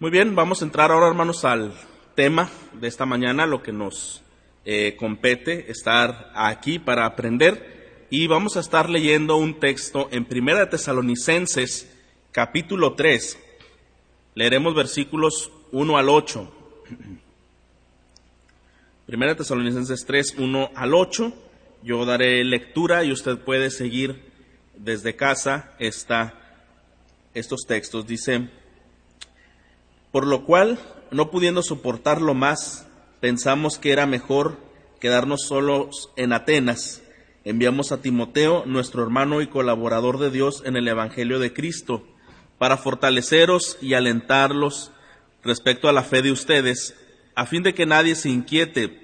Muy bien, vamos a entrar ahora, hermanos, al tema de esta mañana, lo que nos eh, compete estar aquí para aprender. Y vamos a estar leyendo un texto en Primera Tesalonicenses, capítulo 3. Leeremos versículos 1 al 8. Primera Tesalonicenses 3, 1 al 8. Yo daré lectura y usted puede seguir desde casa esta, estos textos. Dice, por lo cual, no pudiendo soportarlo más, pensamos que era mejor quedarnos solos en Atenas. Enviamos a Timoteo, nuestro hermano y colaborador de Dios en el Evangelio de Cristo, para fortaleceros y alentarlos respecto a la fe de ustedes, a fin de que nadie se inquiete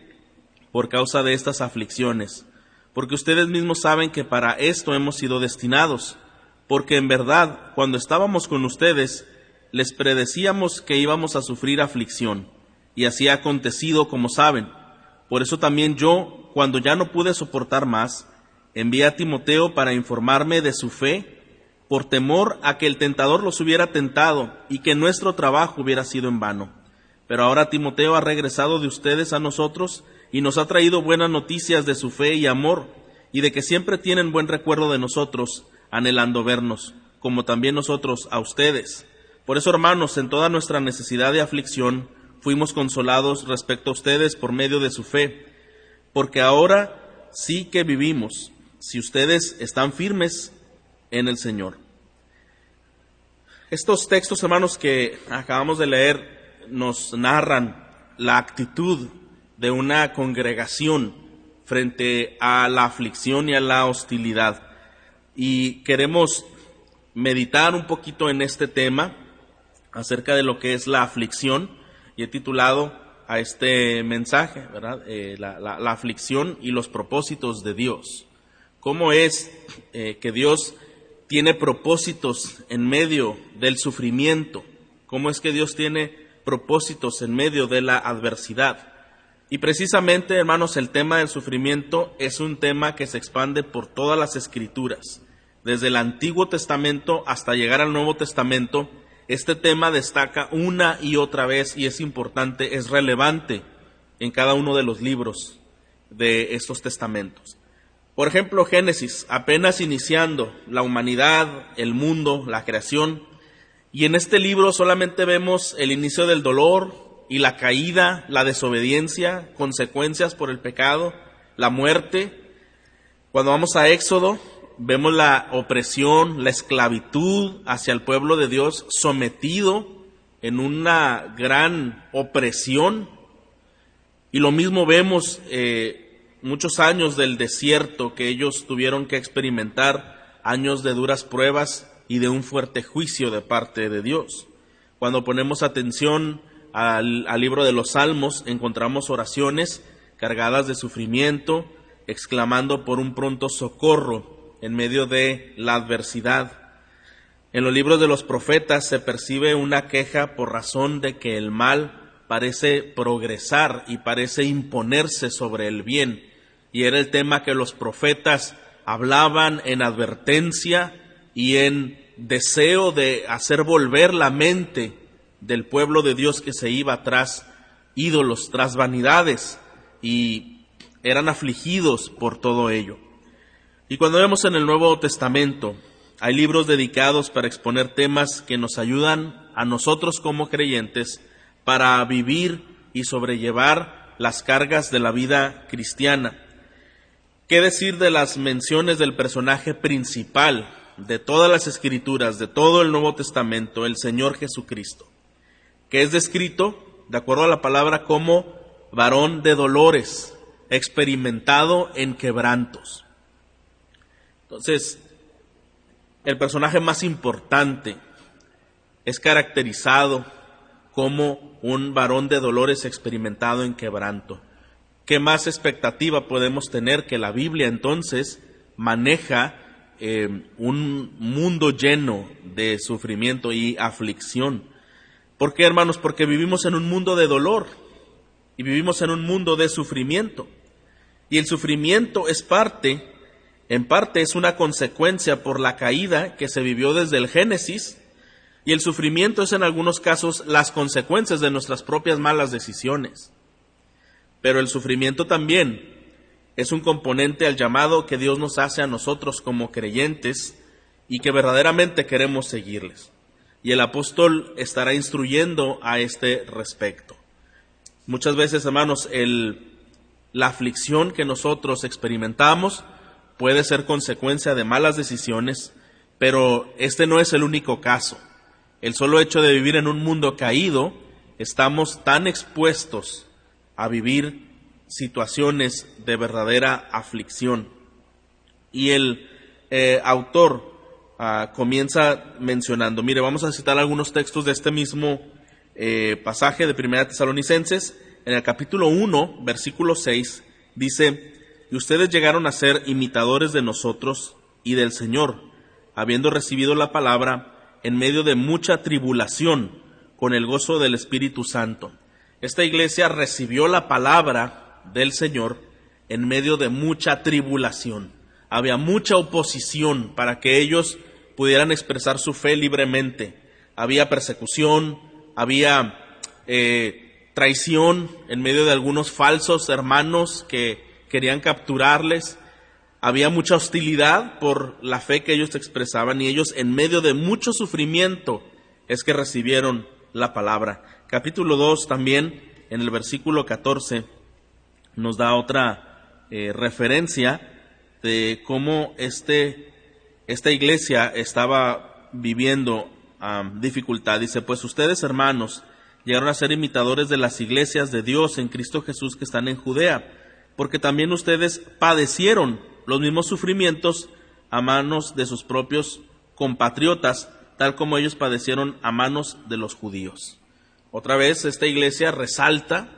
por causa de estas aflicciones, porque ustedes mismos saben que para esto hemos sido destinados, porque en verdad, cuando estábamos con ustedes, les predecíamos que íbamos a sufrir aflicción, y así ha acontecido como saben. Por eso también yo, cuando ya no pude soportar más, envié a Timoteo para informarme de su fe, por temor a que el tentador los hubiera tentado y que nuestro trabajo hubiera sido en vano. Pero ahora Timoteo ha regresado de ustedes a nosotros y nos ha traído buenas noticias de su fe y amor, y de que siempre tienen buen recuerdo de nosotros, anhelando vernos, como también nosotros a ustedes. Por eso, hermanos, en toda nuestra necesidad de aflicción, fuimos consolados respecto a ustedes por medio de su fe, porque ahora sí que vivimos, si ustedes están firmes en el Señor. Estos textos, hermanos, que acabamos de leer, nos narran la actitud de una congregación frente a la aflicción y a la hostilidad. Y queremos meditar un poquito en este tema acerca de lo que es la aflicción y he titulado a este mensaje, ¿verdad? Eh, la, aflicción y los propósitos de Dios. ¿Cómo es eh, que Dios tiene propósitos en medio del sufrimiento? ¿Cómo es que Dios tiene propósitos en medio de la adversidad? Y precisamente, hermanos, el tema del sufrimiento es un tema que se expande por todas las escrituras. Desde el Antiguo Testamento hasta llegar al Nuevo Testamento, este tema destaca una y otra vez y es importante, es relevante en cada uno de los libros de estos testamentos. Por ejemplo, Génesis, apenas iniciando la humanidad, el mundo, la creación, y en este libro solamente vemos el inicio del dolor y la caída, la desobediencia, consecuencias por el pecado, la muerte. Cuando vamos a Éxodo, vemos la opresión, la esclavitud hacia el pueblo de Dios sometido en una gran opresión. Y lo mismo vemos eh, muchos años del desierto que ellos tuvieron que experimentar, años de duras pruebas y de un fuerte juicio de parte de Dios. Cuando ponemos atención al, al libro de los Salmos, encontramos oraciones cargadas de sufrimiento, exclamando por un pronto socorro en medio de la adversidad. En los libros de los profetas se percibe una queja por razón de que el mal parece progresar y parece imponerse sobre el bien. Y era el tema que los profetas hablaban en advertencia y en deseo de hacer volver la mente del pueblo de Dios que se iba tras ídolos, tras vanidades, y eran afligidos por todo ello. Y cuando vemos en el Nuevo Testamento, hay libros dedicados para exponer temas que nos ayudan a nosotros como creyentes para vivir y sobrellevar las cargas de la vida cristiana. ¿Qué decir de las menciones del personaje principal de todas las escrituras, de todo el Nuevo Testamento, el Señor Jesucristo, que es descrito, de acuerdo a la palabra, como varón de dolores, experimentado en quebrantos? Entonces, el personaje más importante es caracterizado como un varón de dolores experimentado en quebranto. ¿Qué más expectativa podemos tener que la Biblia entonces maneja eh, un mundo lleno de sufrimiento y aflicción? ¿Por qué, hermanos? Porque vivimos en un mundo de dolor y vivimos en un mundo de sufrimiento. Y el sufrimiento es parte en parte es una consecuencia por la caída que se vivió desde el Génesis, Y el sufrimiento es en algunos casos las consecuencias de nuestras propias malas decisiones. Pero el sufrimiento también es un componente al llamado que Dios nos hace a nosotros como creyentes y que verdaderamente queremos seguirles. Y el apóstol estará instruyendo a este respecto. Muchas veces, hermanos, la aflicción que nosotros experimentamos puede ser consecuencia de malas decisiones, pero este no es el único caso. El solo hecho de vivir en un mundo caído, estamos tan expuestos a vivir situaciones de verdadera aflicción. Y el eh, autor ah, comienza mencionando, mire, vamos a citar algunos textos de este mismo eh, pasaje de Primera Tesalonicenses, en el capítulo 1, versículo 6, dice, y ustedes llegaron a ser imitadores de nosotros y del Señor, habiendo recibido la palabra en medio de mucha tribulación, con el gozo del Espíritu Santo. Esta iglesia recibió la palabra del Señor en medio de mucha tribulación. Había mucha oposición para que ellos pudieran expresar su fe libremente. Había persecución, había eh, traición en medio de algunos falsos hermanos que querían capturarles. Había mucha hostilidad por la fe que ellos expresaban y ellos en medio de mucho sufrimiento es que recibieron la palabra. Capítulo 2 también, en el versículo 14, nos da otra eh, referencia de cómo este, esta iglesia estaba viviendo dificultad. Dice, pues ustedes hermanos llegaron a ser imitadores de las iglesias de Dios en Cristo Jesús que están en Judea porque también ustedes padecieron los mismos sufrimientos a manos de sus propios compatriotas, tal como ellos padecieron a manos de los judíos. Otra vez, esta iglesia resalta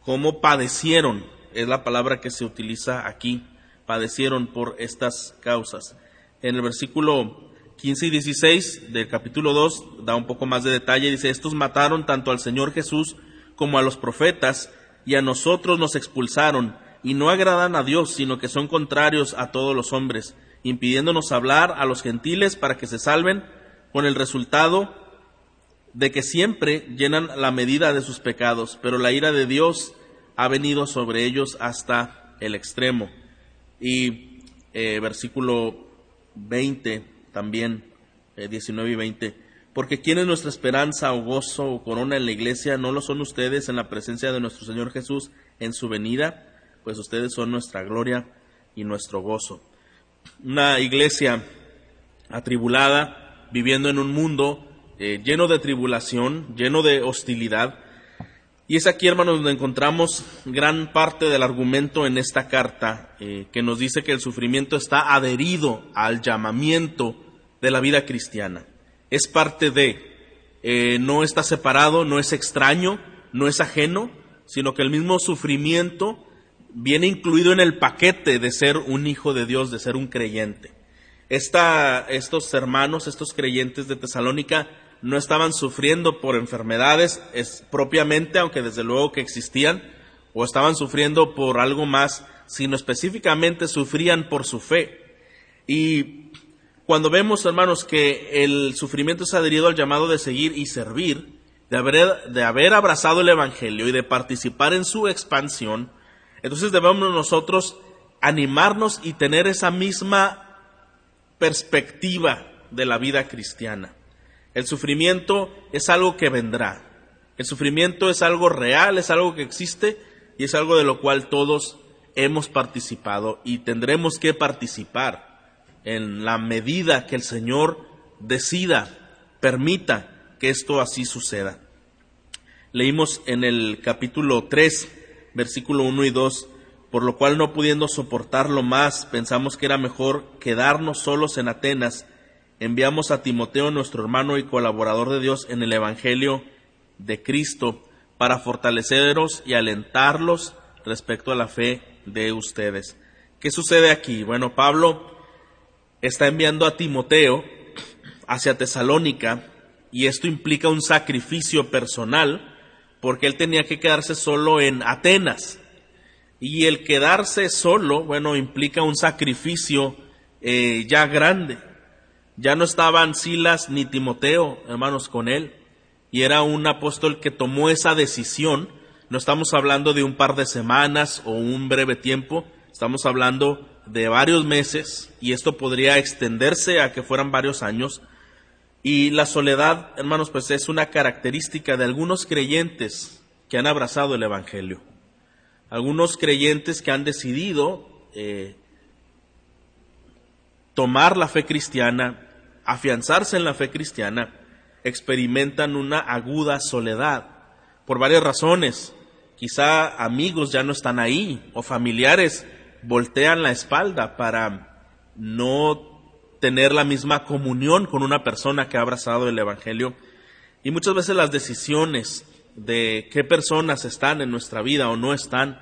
cómo padecieron, es la palabra que se utiliza aquí, padecieron por estas causas. En el versículo 15 y 16 del capítulo 2 da un poco más de detalle, dice, estos mataron tanto al Señor Jesús como a los profetas, y a nosotros nos expulsaron, y no agradan a Dios, sino que son contrarios a todos los hombres, impidiéndonos hablar a los gentiles para que se salven, con el resultado de que siempre llenan la medida de sus pecados, pero la ira de Dios ha venido sobre ellos hasta el extremo. Y eh, versículo 20 también, 19 eh, y 20. Porque quién es nuestra esperanza o gozo o corona en la iglesia, no lo son ustedes en la presencia de nuestro Señor Jesús en su venida, pues ustedes son nuestra gloria y nuestro gozo. Una iglesia atribulada, viviendo en un mundo eh, lleno de tribulación, lleno de hostilidad. Y es aquí, hermanos, donde encontramos gran parte del argumento en esta carta, eh, que nos dice que el sufrimiento está adherido al llamamiento de la vida cristiana es parte de, eh, no está separado, no es extraño, no es ajeno, sino que el mismo sufrimiento viene incluido en el paquete de ser un hijo de Dios, de ser un creyente. estos hermanos, estos creyentes de Tesalónica, no estaban sufriendo por enfermedades es, propiamente, aunque desde luego que existían, o estaban sufriendo por algo más, sino específicamente sufrían por su fe. Y cuando vemos, hermanos, que el sufrimiento es adherido al llamado de seguir y servir, de haber, de haber abrazado el Evangelio y de participar en su expansión, entonces debemos nosotros animarnos y tener esa misma perspectiva de la vida cristiana. El sufrimiento es algo que vendrá. El sufrimiento es algo real, es algo que existe y es algo de lo cual todos hemos participado y tendremos que participar en la medida que el Señor decida, permita que esto así suceda. Leímos en el capítulo 3, versículo 1 y 2, por lo cual no pudiendo soportarlo más, pensamos que era mejor quedarnos solos en Atenas. Enviamos a Timoteo, nuestro hermano y colaborador de Dios en el Evangelio de Cristo, para fortaleceros y alentarlos respecto a la fe de ustedes. ¿Qué sucede aquí? Bueno, Pablo está enviando a Timoteo hacia Tesalónica y esto implica un sacrificio personal porque él tenía que quedarse solo en Atenas. Y el quedarse solo, bueno, implica un sacrificio eh, ya grande. Ya no estaban Silas ni Timoteo, hermanos, con él. Y era un apóstol que tomó esa decisión. No estamos hablando de un par de semanas o un breve tiempo. Estamos hablando de varios meses y esto podría extenderse a que fueran varios años. Y la soledad, hermanos, pues es una característica de algunos creyentes que han abrazado el Evangelio. Algunos creyentes que han decidido eh, tomar la fe cristiana, afianzarse en la fe cristiana, experimentan una aguda soledad por varias razones. Quizá amigos ya no están ahí o familiares voltean la espalda para no tener la misma comunión con una persona que ha abrazado el Evangelio. Y muchas veces las decisiones de qué personas están en nuestra vida o no están,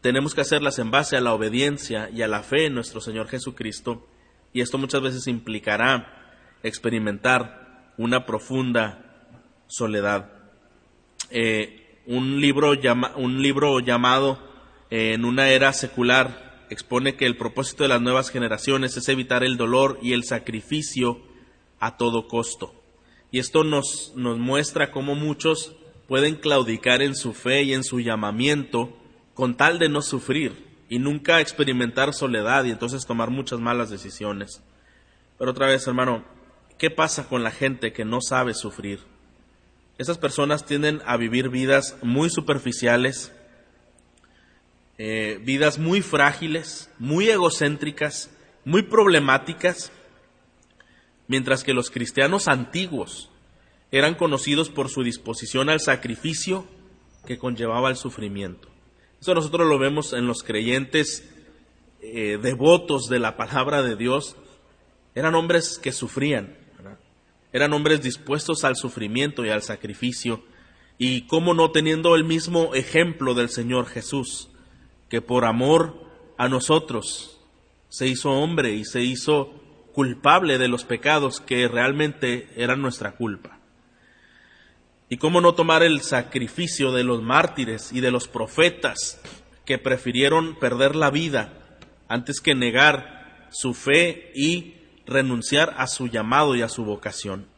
tenemos que hacerlas en base a la obediencia y a la fe en nuestro Señor Jesucristo. Y esto muchas veces implicará experimentar una profunda soledad. Eh, un, libro un libro llamado En una era secular expone que el propósito de las nuevas generaciones es evitar el dolor y el sacrificio a todo costo. Y esto nos, nos muestra cómo muchos pueden claudicar en su fe y en su llamamiento con tal de no sufrir y nunca experimentar soledad y entonces tomar muchas malas decisiones. Pero otra vez, hermano, ¿qué pasa con la gente que no sabe sufrir? Esas personas tienden a vivir vidas muy superficiales, eh, vidas muy frágiles, muy egocéntricas, muy problemáticas, mientras que los cristianos antiguos eran conocidos por su disposición al sacrificio que conllevaba el sufrimiento. Eso nosotros lo vemos en los creyentes eh, devotos de la palabra de Dios. Eran hombres que sufrían, eran hombres dispuestos al sufrimiento y al sacrificio, y cómo no teniendo el mismo ejemplo del Señor Jesús que por amor a nosotros se hizo hombre y se hizo culpable de los pecados que realmente eran nuestra culpa. Y cómo no tomar el sacrificio de los mártires y de los profetas que prefirieron perder la vida antes que negar su fe y renunciar a su llamado y a su vocación.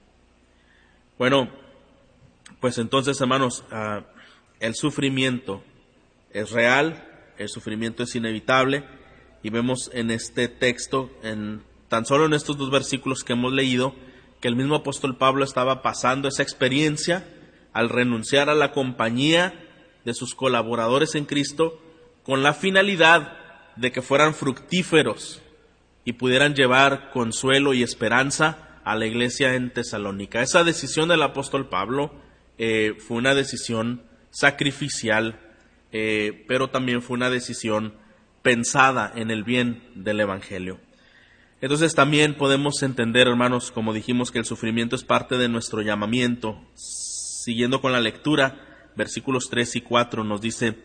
Bueno, pues entonces, hermanos, ah, el sufrimiento es real, el sufrimiento es inevitable y vemos en este texto, en tan solo en estos dos versículos que hemos leído, que el mismo apóstol Pablo estaba pasando esa experiencia al renunciar a la compañía de sus colaboradores en Cristo con la finalidad de que fueran fructíferos y pudieran llevar consuelo y esperanza a la iglesia en Tesalónica. Esa decisión del apóstol Pablo eh, fue una decisión sacrificial eh, pero también fue una decisión pensada en el bien del Evangelio. Entonces también podemos entender, hermanos, como dijimos, que el sufrimiento es parte de nuestro llamamiento. Siguiendo con la lectura, versículos 3 y 4 nos dice,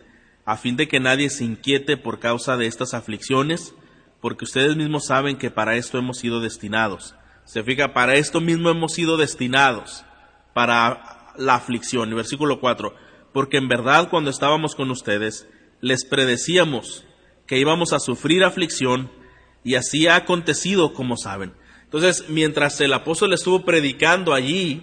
a fin de que nadie se inquiete por causa de estas aflicciones, porque ustedes mismos saben que para esto hemos sido destinados. Se fija, para esto mismo hemos sido destinados, para la aflicción. Y versículo 4, porque en verdad cuando estábamos con ustedes les predecíamos que íbamos a sufrir aflicción y así ha acontecido como saben. Entonces, mientras el apóstol estuvo predicando allí,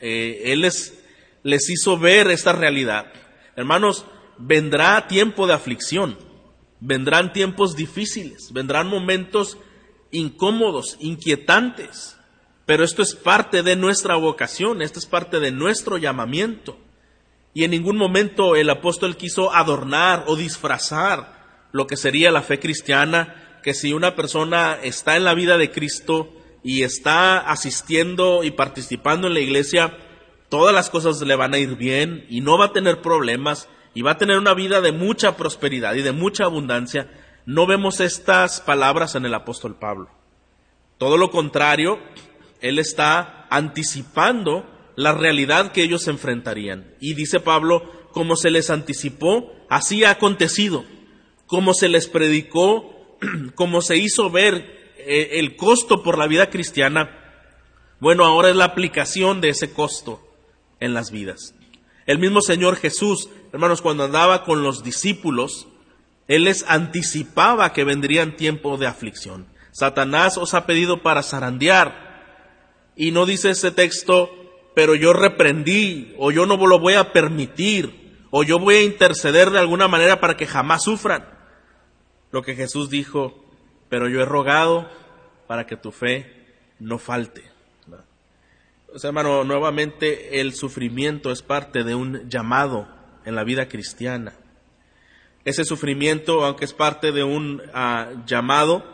eh, él les, les hizo ver esta realidad. Hermanos, vendrá tiempo de aflicción, vendrán tiempos difíciles, vendrán momentos incómodos, inquietantes, pero esto es parte de nuestra vocación, esto es parte de nuestro llamamiento. Y en ningún momento el apóstol quiso adornar o disfrazar lo que sería la fe cristiana, que si una persona está en la vida de Cristo y está asistiendo y participando en la iglesia, todas las cosas le van a ir bien y no va a tener problemas y va a tener una vida de mucha prosperidad y de mucha abundancia. No vemos estas palabras en el apóstol Pablo. Todo lo contrario, él está anticipando la realidad que ellos enfrentarían. Y dice Pablo, como se les anticipó, así ha acontecido. Como se les predicó, como se hizo ver eh, el costo por la vida cristiana, bueno, ahora es la aplicación de ese costo en las vidas. El mismo Señor Jesús, hermanos, cuando andaba con los discípulos, Él les anticipaba que vendrían tiempos de aflicción. Satanás os ha pedido para zarandear. Y no dice ese texto, pero yo reprendí, o yo no lo voy a permitir, o yo voy a interceder de alguna manera para que jamás sufran. Lo que Jesús dijo, pero yo he rogado para que tu fe no falte. O sea, hermano, nuevamente el sufrimiento es parte de un llamado en la vida cristiana. Ese sufrimiento, aunque es parte de un ah, llamado,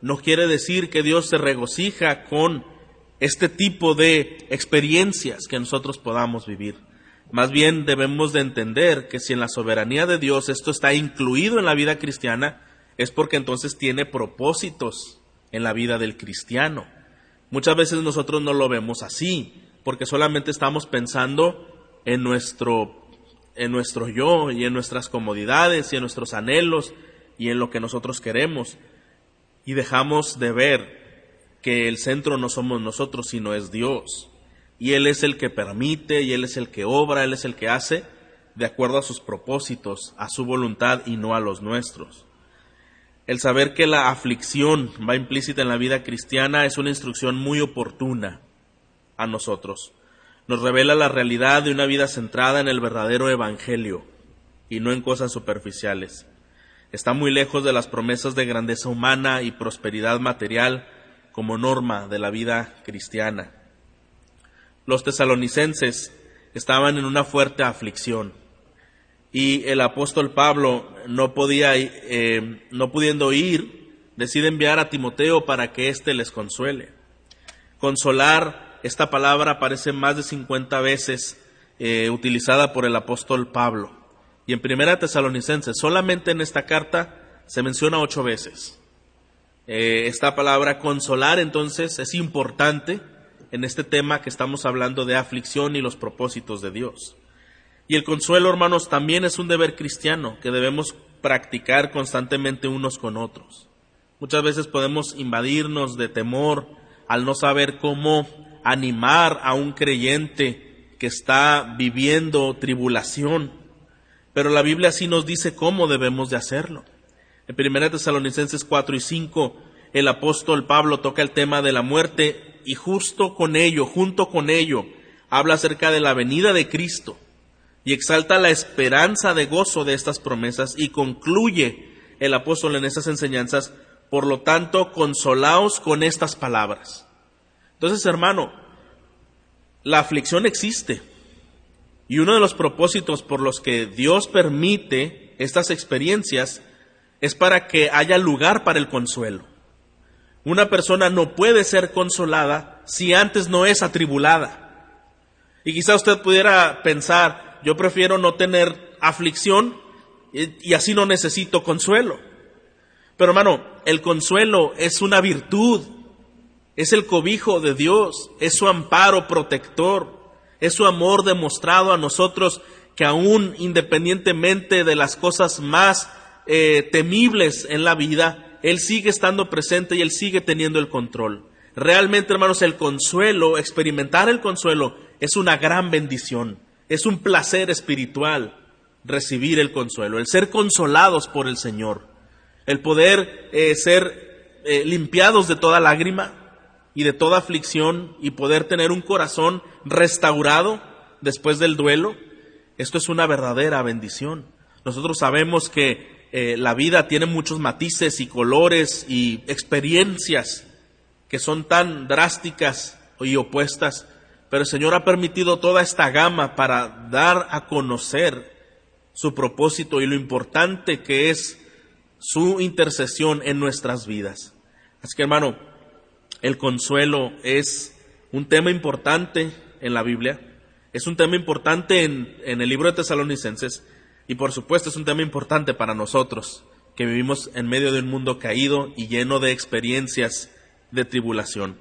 no quiere decir que Dios se regocija con este tipo de experiencias que nosotros podamos vivir. Más bien debemos de entender que si en la soberanía de Dios esto está incluido en la vida cristiana, es porque entonces tiene propósitos en la vida del cristiano. Muchas veces nosotros no lo vemos así, porque solamente estamos pensando en nuestro en nuestro yo y en nuestras comodidades y en nuestros anhelos y en lo que nosotros queremos. Y dejamos de ver que el centro no somos nosotros, sino es Dios. Y Él es el que permite, y Él es el que obra, Él es el que hace, de acuerdo a sus propósitos, a su voluntad y no a los nuestros. El saber que la aflicción va implícita en la vida cristiana es una instrucción muy oportuna a nosotros nos revela la realidad de una vida centrada en el verdadero Evangelio y no en cosas superficiales. Está muy lejos de las promesas de grandeza humana y prosperidad material como norma de la vida cristiana. Los tesalonicenses estaban en una fuerte aflicción y el apóstol Pablo no podía, eh, no pudiendo ir, decide enviar a Timoteo para que éste les consuele. Consolar esta palabra aparece más de 50 veces eh, utilizada por el apóstol Pablo. Y en Primera Tesalonicenses, solamente en esta carta se menciona ocho veces. Eh, esta palabra consolar entonces es importante en este tema que estamos hablando de aflicción y los propósitos de Dios. Y el consuelo, hermanos, también es un deber cristiano que debemos practicar constantemente unos con otros. Muchas veces podemos invadirnos de temor al no saber cómo animar a un creyente que está viviendo tribulación. Pero la Biblia sí nos dice cómo debemos de hacerlo. En 1 Tesalonicenses 4 y 5, el apóstol Pablo toca el tema de la muerte y justo con ello, junto con ello, habla acerca de la venida de Cristo y exalta la esperanza de gozo de estas promesas y concluye el apóstol en estas enseñanzas, por lo tanto, consolaos con estas palabras. Entonces, hermano, la aflicción existe. Y uno de los propósitos por los que Dios permite estas experiencias es para que haya lugar para el consuelo. Una persona no puede ser consolada si antes no es atribulada. Y quizá usted pudiera pensar, yo prefiero no tener aflicción y, así no necesito consuelo. Pero hermano, el consuelo es una virtud es el cobijo de Dios, es su amparo protector, es su amor demostrado a nosotros que aún independientemente de las cosas más eh, temibles en la vida, Él sigue estando presente y Él sigue teniendo el control. Realmente, hermanos, el consuelo, experimentar el consuelo, es una gran bendición, es un placer espiritual recibir el consuelo, el ser consolados por el Señor, el poder eh, ser eh, limpiados de toda lágrima, y de toda aflicción y poder tener un corazón restaurado después del duelo, esto es una verdadera bendición. Nosotros sabemos que eh, la vida tiene muchos matices y colores y experiencias que son tan drásticas y opuestas, pero el Señor ha permitido toda esta gama para dar a conocer su propósito y lo importante que es su intercesión en nuestras vidas. Así que hermano, el consuelo es un tema importante en la Biblia, es un tema importante en, el libro de Tesalonicenses y por supuesto es un tema importante para nosotros que vivimos en medio de un mundo caído y lleno de experiencias de tribulación.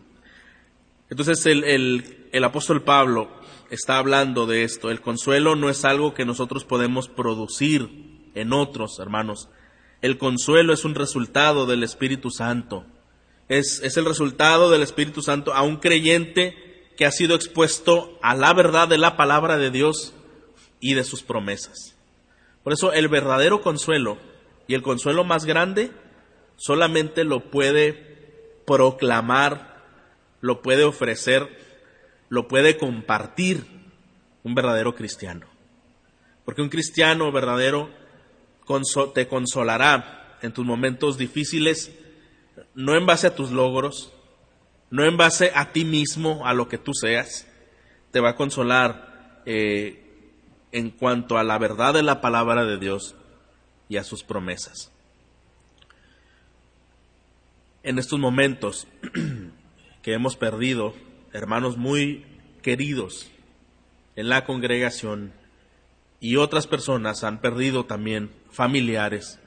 Entonces el, el apóstol Pablo está hablando de esto. El consuelo no es algo que nosotros podemos producir en otros, hermanos. El consuelo es un resultado del Espíritu Santo es, el resultado del Espíritu Santo a un creyente que ha sido expuesto a la verdad de la palabra de Dios y de sus promesas. Por eso el verdadero consuelo y el consuelo más grande solamente lo puede proclamar, lo puede ofrecer, lo puede compartir un verdadero cristiano. Porque un cristiano verdadero te consolará en tus momentos difíciles, no en base a tus logros, no en base a ti mismo, a lo que tú seas, te va a consolar eh, en cuanto a la verdad de la palabra de Dios y a sus promesas. En estos momentos que hemos perdido hermanos muy queridos en la congregación y otras personas han perdido también familiares,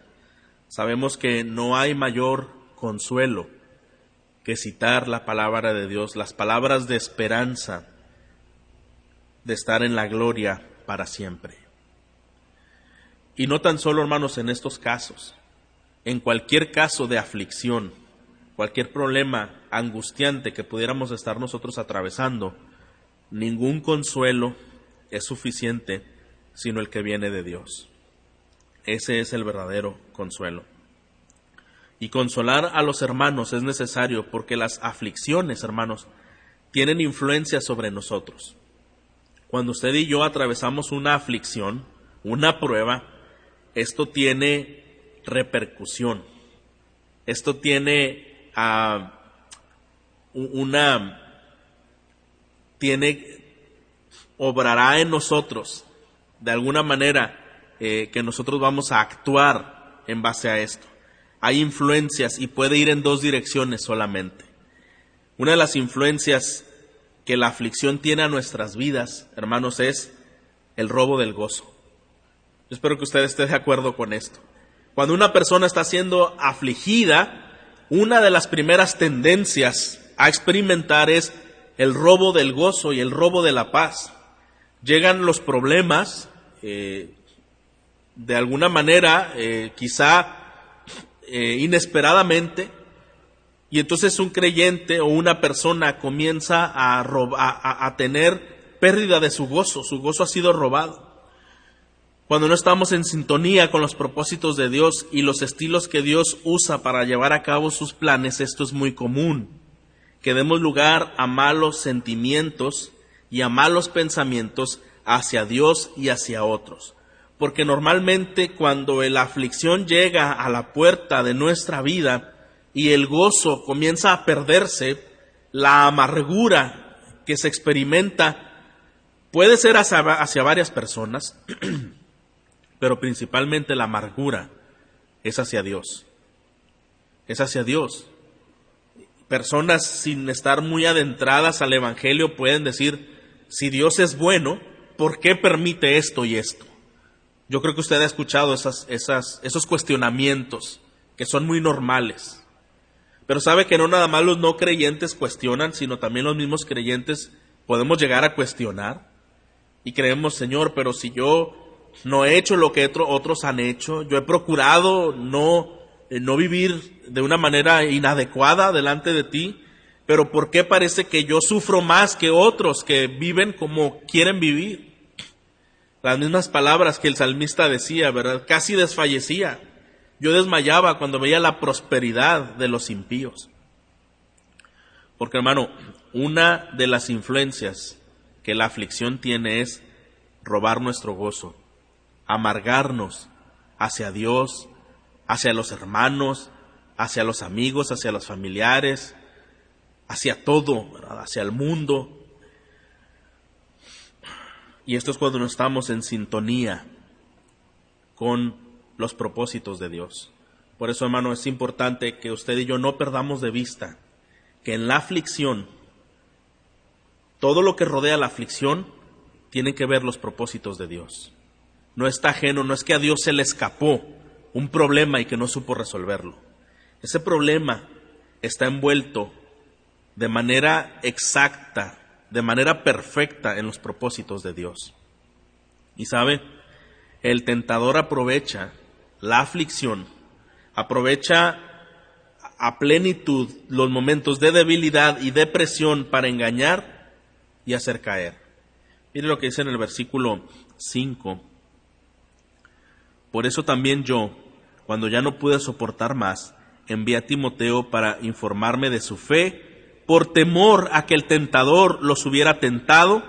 sabemos que no hay mayor consuelo que citar la palabra de Dios, las palabras de esperanza de estar en la gloria para siempre. Y no tan solo, hermanos, en estos casos, en cualquier caso de aflicción, cualquier problema angustiante que pudiéramos estar nosotros atravesando, ningún consuelo es suficiente sino el que viene de Dios. Ese es el verdadero consuelo. Y consolar a los hermanos es necesario porque las aflicciones, hermanos, tienen influencia sobre nosotros. Cuando usted y yo atravesamos una aflicción, una prueba, esto tiene repercusión. Esto tiene uh, una tiene obrará en nosotros de alguna manera eh, que nosotros vamos a actuar en base a esto. Hay influencias y puede ir en dos direcciones solamente. Una de las influencias que la aflicción tiene a nuestras vidas, hermanos, es el robo del gozo. Yo espero que usted esté de acuerdo con esto. Cuando una persona está siendo afligida, una de las primeras tendencias a experimentar es el robo del gozo y el robo de la paz. Llegan los problemas, eh, de alguna manera, eh, quizá eh, inesperadamente, y entonces un creyente o una persona comienza a, a, a tener pérdida de su gozo, su gozo ha sido robado. Cuando no estamos en sintonía con los propósitos de Dios y los estilos que Dios usa para llevar a cabo sus planes, esto es muy común. Que demos lugar a malos sentimientos y a malos pensamientos hacia Dios y hacia otros. Porque normalmente cuando la aflicción llega a la puerta de nuestra vida y el gozo comienza a perderse, la amargura que se experimenta puede ser hacia, hacia varias personas, pero principalmente la amargura es hacia Dios. Es hacia Dios. Personas sin estar muy adentradas al Evangelio pueden decir, si Dios es bueno, ¿por qué permite esto y esto? Yo creo que usted ha escuchado esas, esas, esos cuestionamientos que son muy normales. Pero sabe que no nada más los no creyentes cuestionan, sino también los mismos creyentes podemos llegar a cuestionar. Y creemos, Señor, pero si yo no he hecho lo que otros han hecho, yo he procurado no, eh, no vivir de una manera inadecuada delante de ti, pero ¿por qué parece que yo sufro más que otros que viven como quieren vivir? Las mismas palabras que el salmista decía, ¿verdad? Casi desfallecía. Yo desmayaba cuando veía la prosperidad de los impíos. Porque hermano, una de las influencias que la aflicción tiene es robar nuestro gozo amargarnos hacia Dios, hacia los hermanos, hacia los amigos, hacia los familiares, hacia todo, hacia el mundo. Y esto es cuando no estamos en sintonía con los propósitos de Dios. Por eso, hermano, es importante que usted y yo no perdamos de vista que en la aflicción, todo lo que rodea la aflicción, tiene que ver los propósitos de Dios no está ajeno, no es que a Dios se le escapó un problema y que no supo resolverlo. Ese problema está envuelto de manera exacta, de manera perfecta en los propósitos de Dios. Y sabe, el tentador aprovecha la aflicción, aprovecha a plenitud los momentos de debilidad y depresión para engañar y hacer caer. Mire lo que dice en el versículo 5 por eso también yo, cuando ya no pude soportar más, envié a Timoteo para informarme de su fe, por temor a que el tentador los hubiera tentado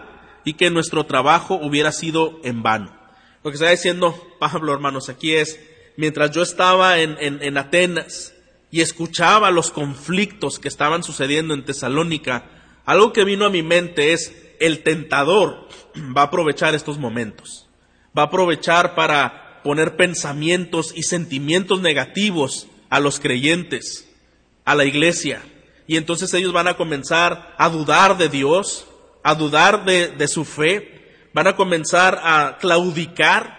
y que nuestro trabajo hubiera sido en vano. Lo que está diciendo Pablo, hermanos, aquí es, mientras yo estaba en, en Atenas y escuchaba los conflictos que estaban sucediendo en Tesalónica, algo que vino a mi mente es, el tentador va a aprovechar estos momentos, va a aprovechar para poner pensamientos y sentimientos negativos a los creyentes, a la iglesia. Y entonces ellos van a comenzar a dudar de Dios, a dudar de, su fe, van a comenzar a claudicar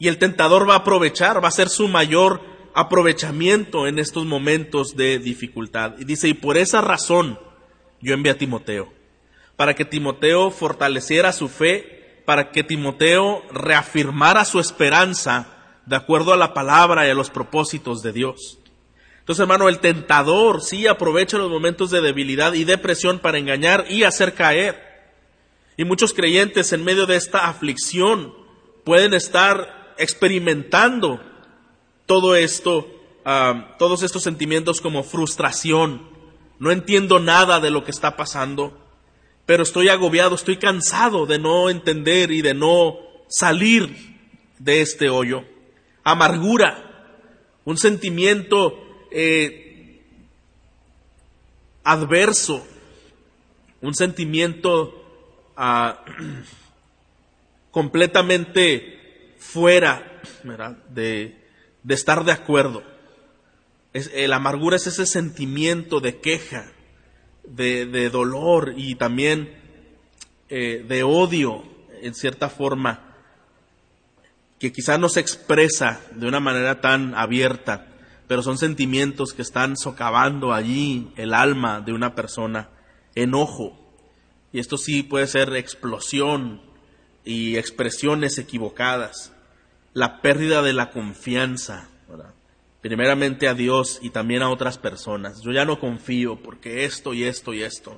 y el tentador va a aprovechar, va a ser su mayor aprovechamiento en estos momentos de dificultad. Y dice, y por esa razón yo envié a Timoteo, para que Timoteo fortaleciera su fe, para que Timoteo reafirmara su esperanza de acuerdo a la palabra y a los propósitos de Dios. Entonces, hermano, el tentador sí aprovecha los momentos de debilidad y depresión para engañar y hacer caer. Y muchos creyentes en medio de esta aflicción pueden estar experimentando todo esto, todos estos sentimientos como frustración. No entiendo nada de lo que está pasando, pero estoy agobiado, estoy cansado de no entender y de no salir de este hoyo amargura, un sentimiento eh, adverso, un sentimiento ah, completamente fuera de, estar de acuerdo. Es, la amargura es ese sentimiento de queja, de, dolor y también eh, de odio, en cierta forma, que quizá no se expresa de una manera tan abierta, pero son sentimientos que están socavando allí el alma de una persona, enojo. Y esto sí puede ser explosión y expresiones equivocadas, la pérdida de la confianza, primeramente a Dios y también a otras personas. Yo ya no confío porque esto y esto y esto.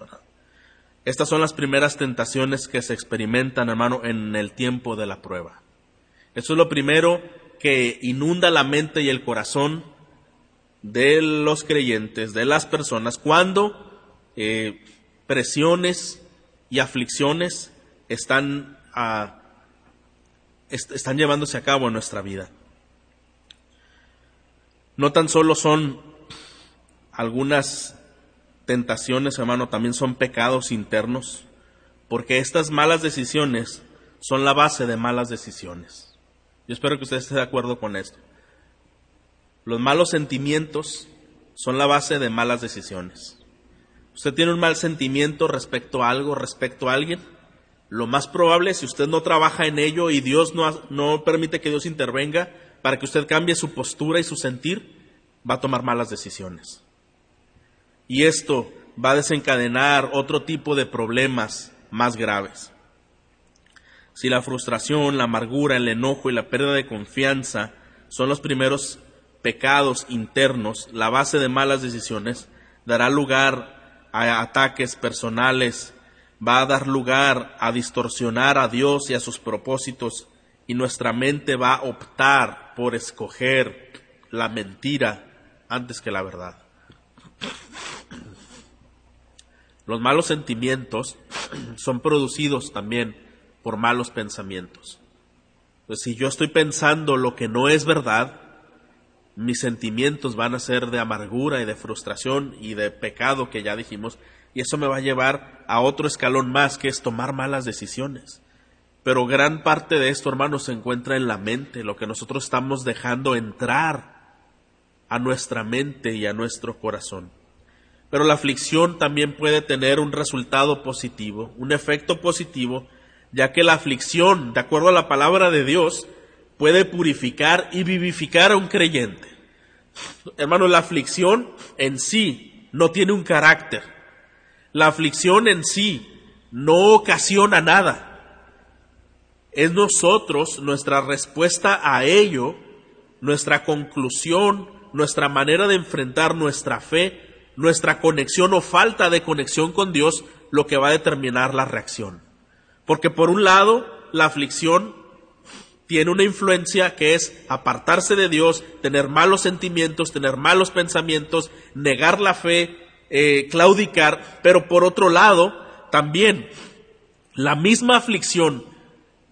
Estas son las primeras tentaciones que se experimentan, hermano, en el tiempo de la prueba. Eso es lo primero que inunda la mente y el corazón de los creyentes, de las personas, cuando eh, presiones y aflicciones están, están llevándose a cabo en nuestra vida. No tan solo son algunas tentaciones, hermano, también son pecados internos, porque estas malas decisiones son la base de malas decisiones. Yo espero que usted esté de acuerdo con esto. Los malos sentimientos son la base de malas decisiones. Usted tiene un mal sentimiento respecto a algo, respecto a alguien. Lo más probable, si usted no trabaja en ello y Dios no, no permite que Dios intervenga para que usted cambie su postura y su sentir, va a tomar malas decisiones. Y esto va a desencadenar otro tipo de problemas más graves. Si la frustración, la amargura, el enojo y la pérdida de confianza son los primeros pecados internos, la base de malas decisiones, dará lugar a ataques personales, va a dar lugar a distorsionar a Dios y a sus propósitos y nuestra mente va a optar por escoger la mentira antes que la verdad. Los malos sentimientos son producidos también por malos pensamientos. Pues si yo estoy pensando lo que no es verdad, mis sentimientos van a ser de amargura y de frustración y de pecado que ya dijimos, y eso me va a llevar a otro escalón más que es tomar malas decisiones. Pero gran parte de esto, hermanos, se encuentra en la mente, lo que nosotros estamos dejando entrar a nuestra mente y a nuestro corazón. Pero la aflicción también puede tener un resultado positivo, un efecto positivo ya que la aflicción, de acuerdo a la palabra de Dios, puede purificar y vivificar a un creyente. Hermano, la aflicción en sí no tiene un carácter. La aflicción en sí no ocasiona nada. Es nosotros, nuestra respuesta a ello, nuestra conclusión, nuestra manera de enfrentar nuestra fe, nuestra conexión o falta de conexión con Dios, lo que va a determinar la reacción. Porque por un lado, la aflicción tiene una influencia que es apartarse de Dios, tener malos sentimientos, tener malos pensamientos, negar la fe, eh, claudicar, pero por otro lado, también la misma aflicción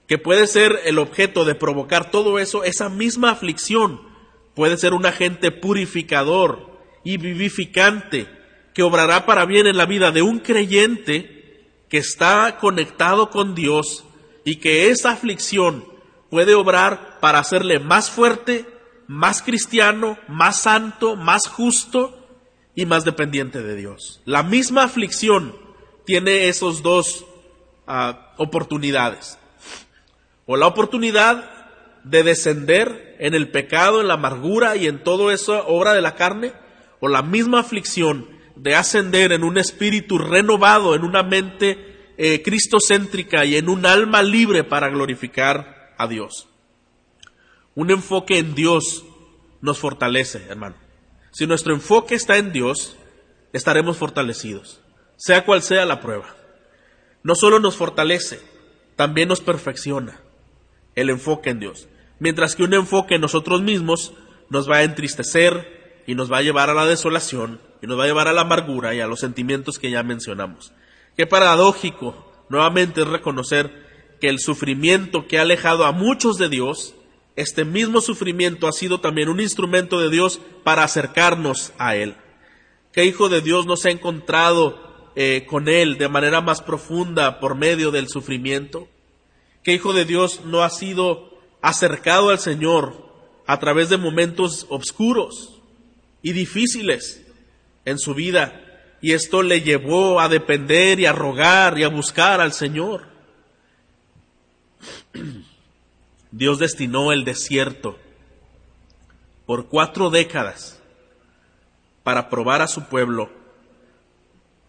que puede ser el objeto de provocar todo eso, esa misma aflicción puede ser un agente purificador y vivificante que obrará para bien en la vida de un creyente que está conectado con Dios y que esa aflicción puede obrar para hacerle más fuerte, más cristiano, más santo, más justo y más dependiente de Dios. La misma aflicción tiene esos dos ah, oportunidades. O la oportunidad de descender en el pecado, en la amargura y en todo eso obra de la carne, o la misma aflicción de ascender en un espíritu renovado, en una mente eh, cristocéntrica y en un alma libre para glorificar a Dios. Un enfoque en Dios nos fortalece, hermano. Si nuestro enfoque está en Dios, estaremos fortalecidos, sea cual sea la prueba. No solo nos fortalece, también nos perfecciona el enfoque en Dios. Mientras que un enfoque en nosotros mismos nos va a entristecer y nos va a llevar a la desolación y nos va a llevar a la amargura y a los sentimientos que ya mencionamos. Qué paradójico nuevamente es reconocer que el sufrimiento que ha alejado a muchos de Dios, este mismo sufrimiento ha sido también un instrumento de Dios para acercarnos a Él. ¿Qué hijo de Dios nos ha encontrado eh, con Él de manera más profunda por medio del sufrimiento? ¿Qué hijo de Dios no ha sido acercado al Señor a través de momentos oscuros y difíciles en su vida? Y esto le llevó a depender y a rogar y a buscar al Señor. Dios destinó el desierto por cuatro décadas para probar a su pueblo,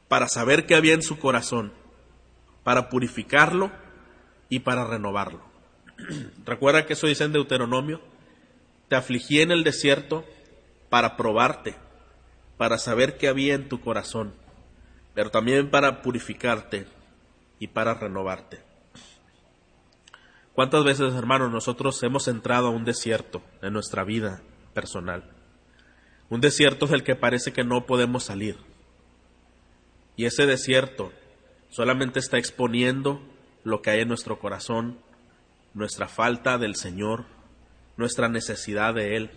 para saber qué había en su corazón, para purificarlo y para renovarlo. Recuerda que eso dice en Deuteronomio, te afligí en el desierto para probarte, para saber qué había en tu corazón, pero también para purificarte y para renovarte. ¿Cuántas veces, hermanos, nosotros hemos entrado a un desierto en nuestra vida personal? Un desierto del que parece que no podemos salir. Y ese desierto solamente está exponiendo lo que hay en nuestro corazón, nuestra falta del Señor, nuestra necesidad de Él.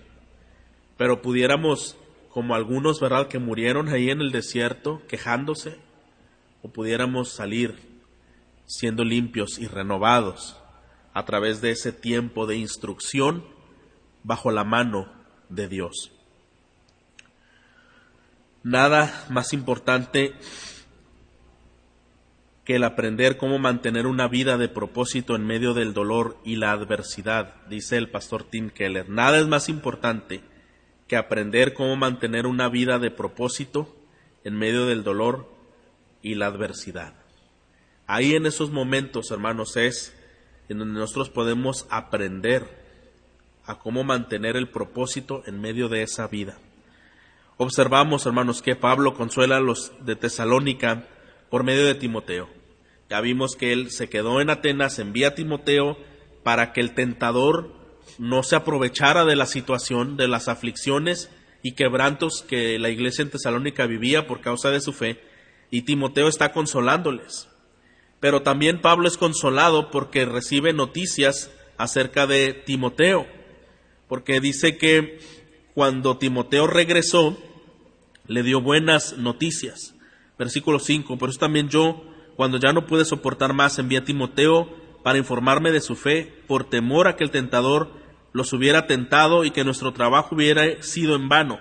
Pero pudiéramos, como algunos, ¿verdad?, que murieron ahí en el desierto quejándose, o pudiéramos salir siendo limpios y renovados a través de ese tiempo de instrucción bajo la mano de Dios. Nada más importante que el aprender cómo mantener una vida de propósito en medio del dolor y la adversidad, dice el pastor Tim Keller. Nada es más importante que aprender cómo mantener una vida de propósito en medio del dolor y la adversidad. Ahí en esos momentos, hermanos, es en donde nosotros podemos aprender a cómo mantener el propósito en medio de esa vida. Observamos, hermanos, que Pablo consuela a los de Tesalónica por medio de Timoteo. Ya vimos que él se quedó en Atenas, envía a Timoteo para que el tentador no se aprovechara de la situación, de las aflicciones y quebrantos que la iglesia en Tesalónica vivía por causa de su fe, y Timoteo está consolándoles pero también Pablo es consolado porque recibe noticias acerca de Timoteo, porque dice que cuando Timoteo regresó, le dio buenas noticias. Versículo 5, por eso también yo, cuando ya no pude soportar más, envié a Timoteo para informarme de su fe, por temor a que el tentador los hubiera tentado y que nuestro trabajo hubiera sido en vano.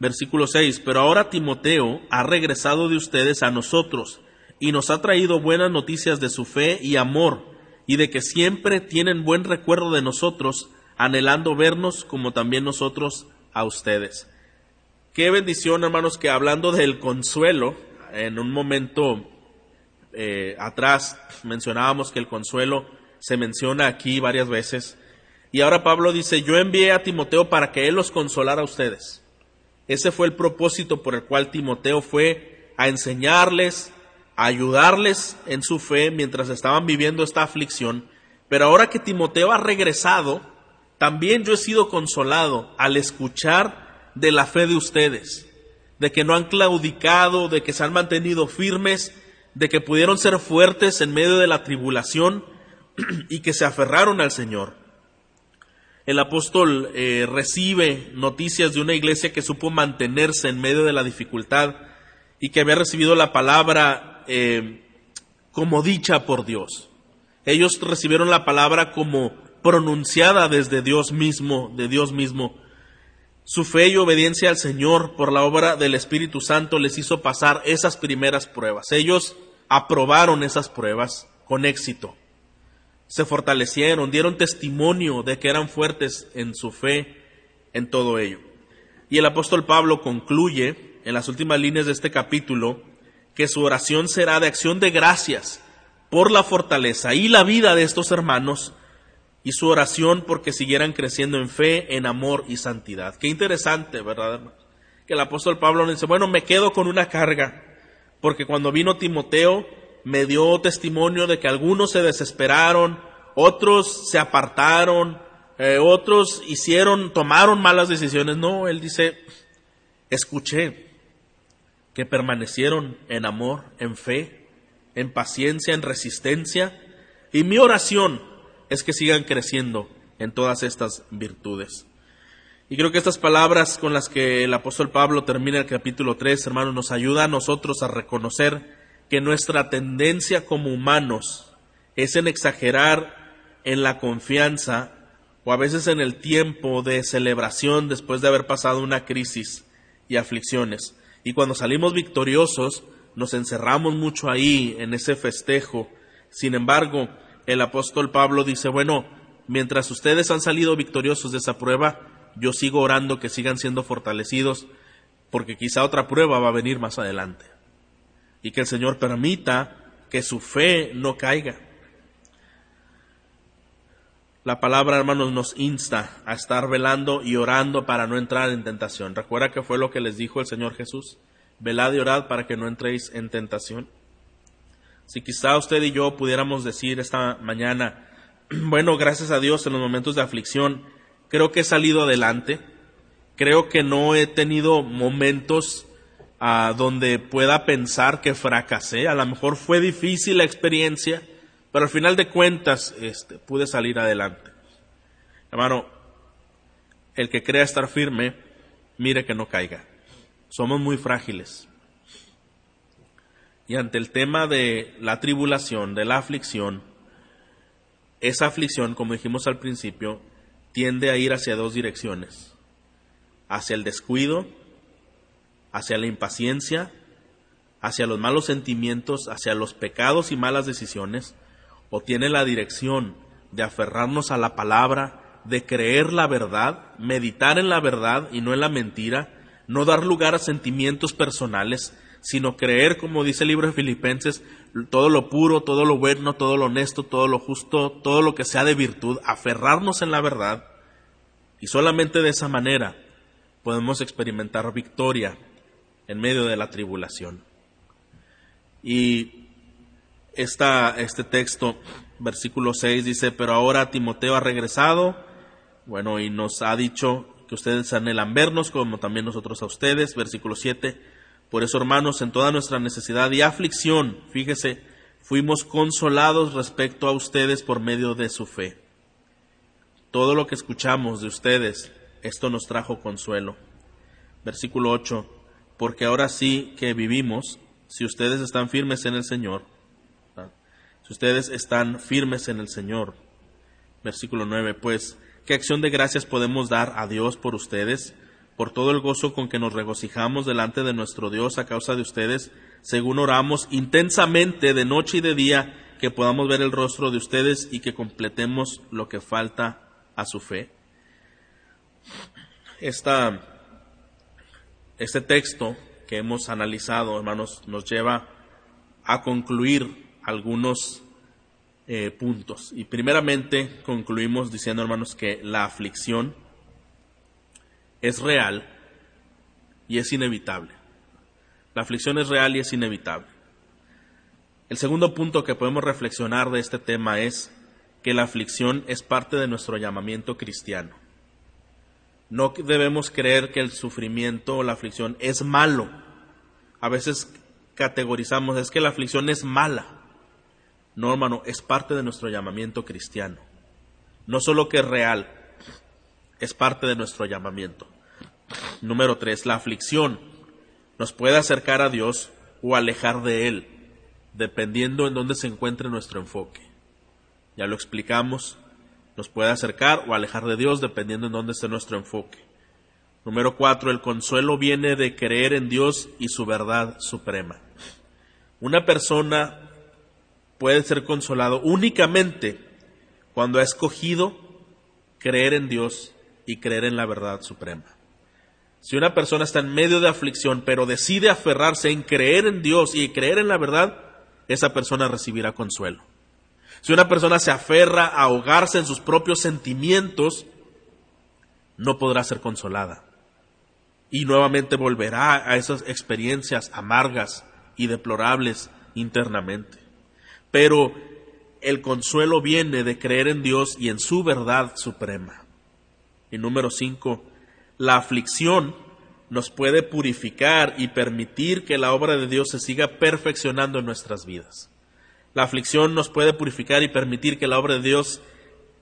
Versículo 6, pero ahora Timoteo ha regresado de ustedes a nosotros, y nos ha traído buenas noticias de su fe y amor, y de que siempre tienen buen recuerdo de nosotros, anhelando vernos como también nosotros a ustedes. Qué bendición, hermanos, que hablando del consuelo, en un momento eh, atrás mencionábamos que el consuelo se menciona aquí varias veces, y ahora Pablo dice, yo envié a Timoteo para que él los consolara a ustedes. Ese fue el propósito por el cual Timoteo fue a enseñarles, ayudarles en su fe mientras estaban viviendo esta aflicción, Pero ahora que Timoteo ha regresado, también yo he sido consolado al escuchar de la fe de ustedes, de que no han claudicado, de que se han mantenido firmes, de que pudieron ser fuertes en medio de la tribulación y que se aferraron al Señor. El apóstol eh, recibe noticias de una iglesia que supo mantenerse en medio de la dificultad y que había recibido la palabra eh, como dicha por Dios. Ellos recibieron la palabra como pronunciada desde Dios mismo, de Dios mismo. Su fe y obediencia al Señor por la obra del Espíritu Santo les hizo pasar esas primeras pruebas. Ellos aprobaron esas pruebas con éxito. Se fortalecieron, dieron testimonio de que eran fuertes en su fe en todo ello. Y el apóstol Pablo concluye en las últimas líneas de este capítulo que su oración será de acción de gracias por la fortaleza y la vida de estos hermanos y su oración porque siguieran creciendo en fe, en amor y santidad. Qué interesante, ¿verdad? Que el apóstol Pablo dice, bueno, me quedo con una carga, porque cuando vino Timoteo me dio testimonio de que algunos se desesperaron, otros se apartaron, eh, otros hicieron, tomaron malas decisiones. No, él dice, escuché que permanecieron en amor, en fe, en paciencia, en resistencia, y mi oración es que sigan creciendo en todas estas virtudes. Y creo que estas palabras con las que el apóstol Pablo termina el capítulo 3, hermanos, nos ayuda a nosotros a reconocer que nuestra tendencia como humanos es en exagerar en la confianza o a veces en el tiempo de celebración después de haber pasado una crisis y aflicciones. Y cuando salimos victoriosos, nos encerramos mucho ahí en ese festejo. Sin embargo, el apóstol Pablo dice, bueno, mientras ustedes han salido victoriosos de esa prueba, yo sigo orando que sigan siendo fortalecidos, porque quizá otra prueba va a venir más adelante. Y que el Señor permita que su fe no caiga. La palabra, hermanos, nos insta a estar velando y orando para no entrar en tentación. ¿Recuerda que fue lo que les dijo el Señor Jesús? Velad y orad para que no entréis en tentación. Si quizá usted y yo pudiéramos decir esta mañana, bueno, gracias a Dios en los momentos de aflicción, creo que he salido adelante, creo que no he tenido momentos ah, donde pueda pensar que fracasé, a lo mejor fue difícil la experiencia, pero al final de cuentas este, pude salir adelante. Hermano, el que crea estar firme, mire que no caiga. Somos muy frágiles. Y ante el tema de la tribulación, de la aflicción, esa aflicción, como dijimos al principio, tiende a ir hacia dos direcciones. Hacia el descuido, hacia la impaciencia, hacia los malos sentimientos, hacia los pecados y malas decisiones, o tiene la dirección de aferrarnos a la palabra, de creer la verdad, meditar en la verdad y no en la mentira, no dar lugar a sentimientos personales, sino creer, como dice el libro de Filipenses, todo lo puro, todo lo bueno, todo lo honesto, todo lo justo, todo lo que sea de virtud, aferrarnos en la verdad, y solamente de esa manera podemos experimentar victoria en medio de la tribulación. Y esta, este texto, versículo 6, dice, pero ahora Timoteo ha regresado, bueno, y nos ha dicho que ustedes anhelan vernos, como también nosotros a ustedes, versículo 7, por eso, hermanos, en toda nuestra necesidad y aflicción, fíjese, fuimos consolados respecto a ustedes por medio de su fe. Todo lo que escuchamos de ustedes, esto nos trajo consuelo. Versículo 8, porque ahora sí que vivimos, si ustedes están firmes en el Señor, ustedes están firmes en el Señor. Versículo 9, pues, ¿qué acción de gracias podemos dar a Dios por ustedes? por todo el gozo con que nos regocijamos delante de nuestro Dios a causa de ustedes, según oramos intensamente de noche y de día, que podamos ver el rostro de ustedes y que completemos lo que falta a su fe. Esta, este texto que hemos analizado, hermanos, nos lleva a concluir algunos eh, puntos. Y primeramente concluimos diciendo, hermanos, que la aflicción es real y es inevitable. La aflicción es real y es inevitable. El segundo punto que podemos reflexionar de este tema es que la aflicción es parte de nuestro llamamiento cristiano. No debemos creer que el sufrimiento o la aflicción es malo. A veces categorizamos, es que la aflicción es mala. No, hermano, es parte de nuestro llamamiento cristiano. No solo que es real, es parte de nuestro llamamiento. Número tres, la aflicción nos puede acercar a Dios o alejar de Él, dependiendo en dónde se encuentre nuestro enfoque. Ya lo explicamos, nos puede acercar o alejar de Dios dependiendo en dónde esté nuestro enfoque. Número cuatro, el consuelo viene de creer en Dios y su verdad suprema. Una persona puede ser consolado únicamente cuando ha escogido creer en Dios y creer en la verdad suprema. Si una persona está en medio de aflicción, pero decide aferrarse en creer en Dios y creer en la verdad, esa persona recibirá consuelo. Si una persona se aferra a ahogarse en sus propios sentimientos, no podrá ser consolada. Y nuevamente volverá a esas experiencias amargas y deplorables internamente. Pero el consuelo viene de creer en Dios y en su verdad suprema. Y número cinco, la aflicción nos puede purificar y permitir que la obra de Dios se siga perfeccionando en nuestras vidas. La aflicción nos puede purificar y permitir que la obra de Dios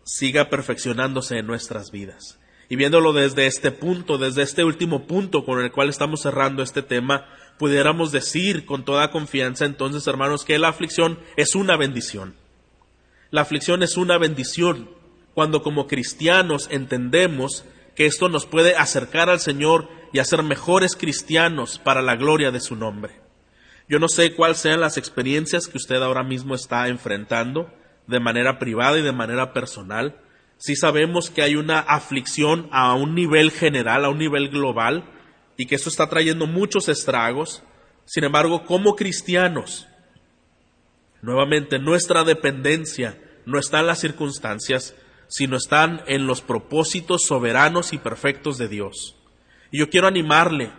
siga perfeccionándose en nuestras vidas. Y viéndolo desde este punto, desde este último punto con el cual estamos cerrando este tema, pudiéramos decir con toda confianza entonces, hermanos, que la aflicción es una bendición. La aflicción es una bendición cuando como cristianos entendemos que esto nos puede acercar al Señor y hacer mejores cristianos para la gloria de su nombre. Yo no sé cuáles sean las experiencias que usted ahora mismo está enfrentando de manera privada y de manera personal. Sí sabemos que hay una aflicción a un nivel general, a un nivel global, y que eso está trayendo muchos estragos. Sin embargo, como cristianos, nuevamente nuestra dependencia no está en las circunstancias, sino están en los propósitos soberanos y perfectos de Dios. Y yo quiero animarle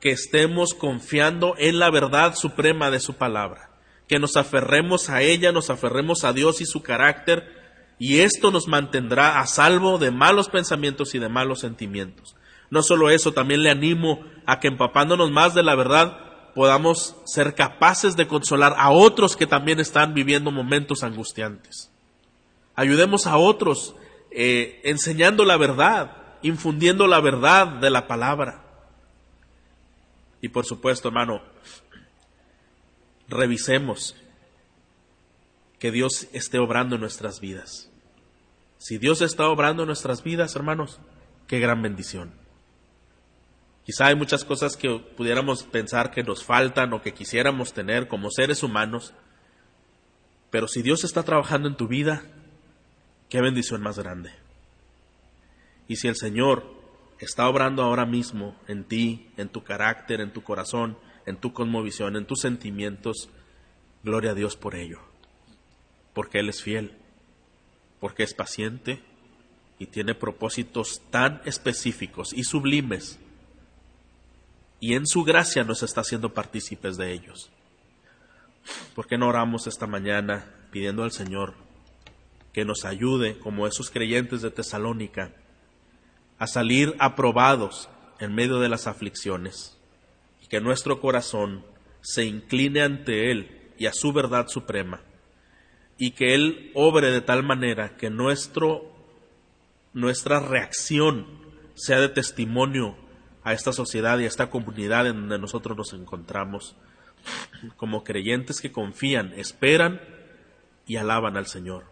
que estemos confiando en la verdad suprema de su palabra, que nos aferremos a ella, nos aferremos a Dios y su carácter, y esto nos mantendrá a salvo de malos pensamientos y de malos sentimientos. No solo eso, también le animo a que empapándonos más de la verdad podamos ser capaces de consolar a otros que también están viviendo momentos angustiantes. Ayudemos a otros eh, enseñando la verdad, infundiendo la verdad de la palabra. Y por supuesto, hermano, revisemos que Dios esté obrando en nuestras vidas. Si Dios está obrando en nuestras vidas, hermanos, qué gran bendición. Quizá hay muchas cosas que pudiéramos pensar que nos faltan o que quisiéramos tener como seres humanos, pero si Dios está trabajando en tu vida, qué bendición más grande. Y si el Señor está obrando ahora mismo en ti, en tu carácter, en tu corazón, en tu conmovisión, en tus sentimientos, gloria a Dios por ello. Porque Él es fiel, porque es paciente y tiene propósitos tan específicos y sublimes. Y en su gracia nos está haciendo partícipes de ellos. ¿Por qué no oramos esta mañana pidiendo al Señor que nos ayude, como esos creyentes de Tesalónica, a salir aprobados en medio de las aflicciones y que nuestro corazón se incline ante Él y a su verdad suprema y que Él obre de tal manera que nuestro, nuestra reacción sea de testimonio a esta sociedad y a esta comunidad en donde nosotros nos encontramos como creyentes que confían, esperan y alaban al Señor.